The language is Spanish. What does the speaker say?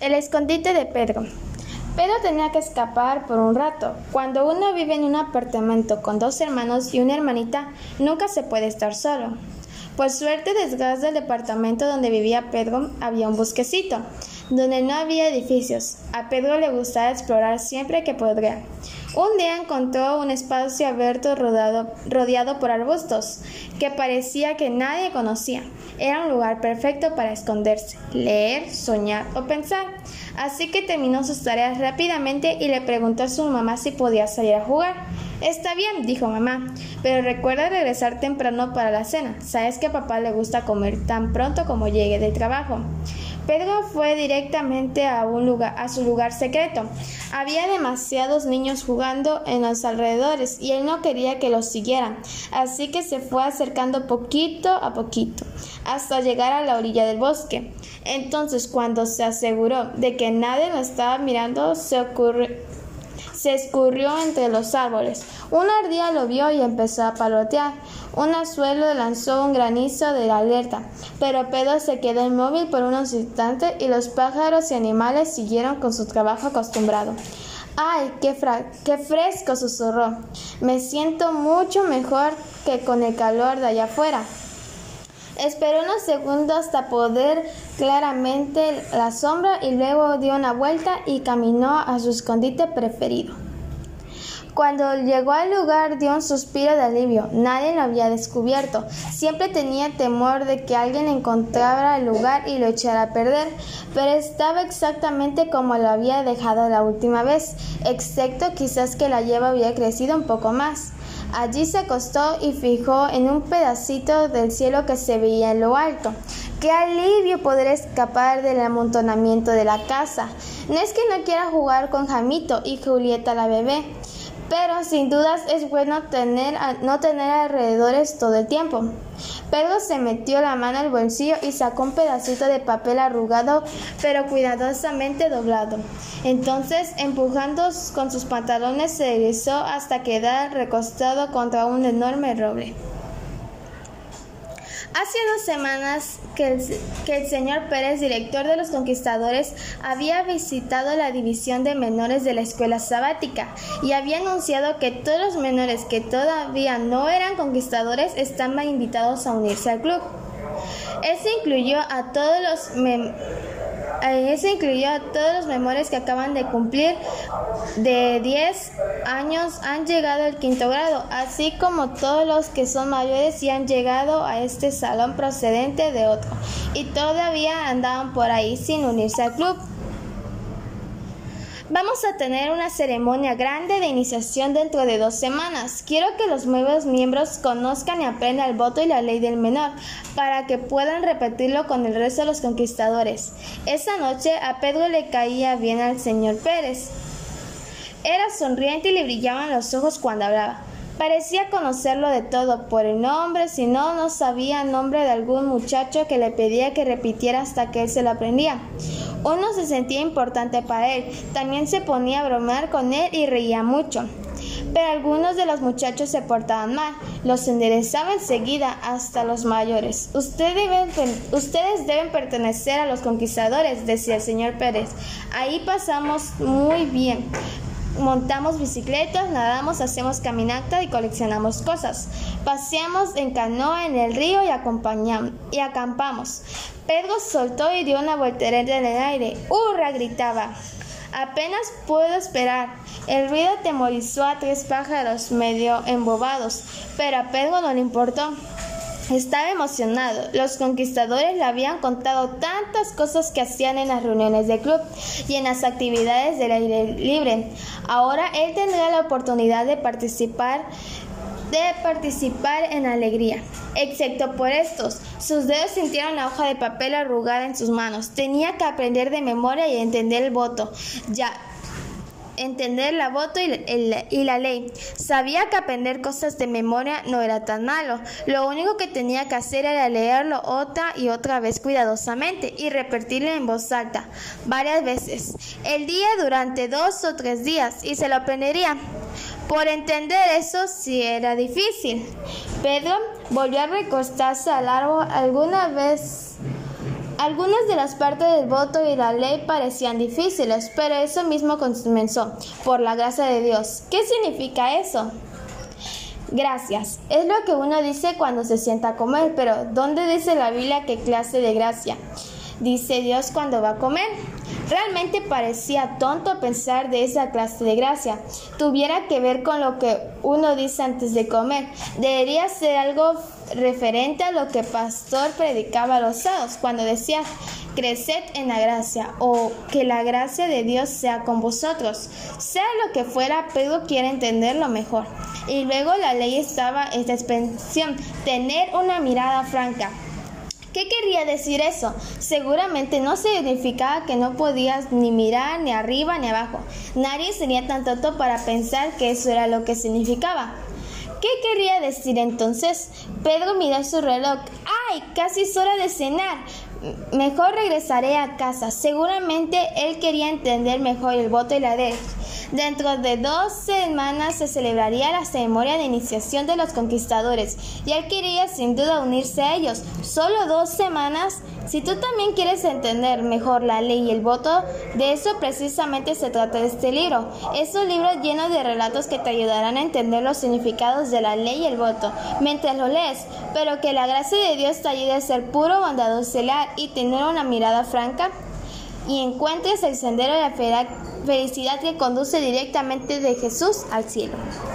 El escondite de Pedro. Pedro tenía que escapar por un rato. Cuando uno vive en un apartamento con dos hermanos y una hermanita, nunca se puede estar solo. Por suerte, detrás del departamento donde vivía Pedro había un bosquecito, donde no había edificios. A Pedro le gustaba explorar siempre que podría. Un día encontró un espacio abierto rodeado por arbustos, que parecía que nadie conocía. Era un lugar perfecto para esconderse, leer, soñar o pensar. Así que terminó sus tareas rápidamente y le preguntó a su mamá si podía salir a jugar. Está bien, dijo mamá, pero recuerda regresar temprano para la cena. Sabes que a papá le gusta comer tan pronto como llegue del trabajo. Pedro fue directamente a, un lugar, a su lugar secreto. Había demasiados niños jugando en los alrededores y él no quería que los siguieran, así que se fue acercando poquito a poquito hasta llegar a la orilla del bosque. Entonces, cuando se aseguró de que nadie lo estaba mirando, se se escurrió entre los árboles. Una ardilla lo vio y empezó a palotear. Un azuelo lanzó un granizo de alerta, pero Pedro se quedó inmóvil por unos instantes y los pájaros y animales siguieron con su trabajo acostumbrado. ¡Ay, qué, qué fresco! susurró. Me siento mucho mejor que con el calor de allá afuera. Esperó unos segundos hasta poder claramente la sombra y luego dio una vuelta y caminó a su escondite preferido. Cuando llegó al lugar dio un suspiro de alivio. Nadie lo había descubierto. Siempre tenía temor de que alguien encontrara el lugar y lo echara a perder, pero estaba exactamente como lo había dejado la última vez, excepto quizás que la lleva había crecido un poco más. Allí se acostó y fijó en un pedacito del cielo que se veía en lo alto. Qué alivio poder escapar del amontonamiento de la casa. No es que no quiera jugar con Jamito y Julieta la bebé, pero sin dudas es bueno no tener alrededores todo el tiempo. Pedro se metió la mano al bolsillo y sacó un pedacito de papel arrugado pero cuidadosamente doblado. Entonces, empujando con sus pantalones, se deslizó hasta quedar recostado contra un enorme roble. Hace dos semanas que el, señor Pérez, director de los conquistadores, había visitado la división de menores de la escuela sabática y había anunciado que todos los menores que todavía no eran conquistadores estaban invitados a unirse al club. Eso incluyó a todos los eso incluyó a todos los memores que acaban de cumplir de 10 años han llegado al quinto grado, así como todos los que son mayores y han llegado a este salón procedente de otro y todavía andaban por ahí sin unirse al club. Vamos a tener una ceremonia grande de iniciación dentro de dos semanas. Quiero que los nuevos miembros conozcan y aprendan el voto y la ley del menor para que puedan repetirlo con el resto de los conquistadores. Esa noche a Pedro le caía bien al señor Pérez. Era sonriente y le brillaban los ojos cuando hablaba. Parecía conocerlo de todo por el nombre, si no, no sabía el nombre de algún muchacho que le pedía que repitiera hasta que él se lo aprendía. Uno se sentía importante para él, también se ponía a bromear con él y reía mucho. Pero algunos de los muchachos se portaban mal, los enderezaba enseguida hasta los mayores. ustedes deben pertenecer a los conquistadores, decía el señor Pérez. Ahí pasamos muy bien montamos bicicletas, nadamos, hacemos caminata y coleccionamos cosas. Paseamos en canoa en el río y, acompañamos, y acampamos. Pedro soltó y dio una voltereta en el aire. ¡Hurra! gritaba. Apenas puedo esperar. El ruido atemorizó a tres pájaros medio embobados, pero a Pedro no le importó. Estaba emocionado. Los conquistadores le habían contado tantas cosas que hacían en las reuniones del club y en las actividades del aire libre. Ahora él tendrá la oportunidad de participar de participar en alegría, excepto por estos. Sus dedos sintieron la hoja de papel arrugada en sus manos. Tenía que aprender de memoria y entender el voto. Ya entender la voto y, la ley. Sabía que aprender cosas de memoria no era tan malo. Lo único que tenía que hacer era leerlo otra y otra vez cuidadosamente y repetirlo en voz alta varias veces. El día durante dos o tres días y se lo aprendería. Por entender eso sí era difícil. Pedro volvió a recostarse al árbol alguna vez Algunas de las partes del voto y la ley parecían difíciles, pero eso mismo comenzó, por la gracia de Dios. ¿Qué significa eso? Gracias. Es lo que uno dice cuando se sienta a comer, pero ¿dónde dice la Biblia qué clase de gracia? Dice Dios cuando va a comer. Realmente parecía tonto pensar de esa clase de gracia. Tuviera que ver con lo que uno dice antes de comer. Debería ser algo referente a lo que pastor predicaba a los sábados cuando decía creced en la gracia o que la gracia de Dios sea con vosotros. Sea lo que fuera, Pedro quiere entenderlo mejor. Y luego la ley estaba esta expresión, tener una mirada franca. ¿Qué quería decir eso? Seguramente no significaba que no podías ni mirar ni arriba ni abajo. Nadie sería tan tonto para pensar que eso era lo que significaba. ¿Qué quería decir entonces? Pedro miró su reloj. ¡Ay! Casi es hora de cenar. Mejor regresaré a casa. Seguramente él quería entender mejor el voto y la ley. Dentro de dos semanas se celebraría la ceremonia de iniciación de los conquistadores y él quería sin duda unirse a ellos. Solo dos semanas. Si tú también quieres entender mejor la ley y el voto, de eso precisamente se trata este libro. Es un libro lleno de relatos que te ayudarán a entender los significados de la ley y el voto mientras lo lees, pero que la gracia de Dios te ayude a ser puro, bondadoso y tener una mirada franca y encuentres el sendero de la felicidad que conduce directamente de Jesús al cielo.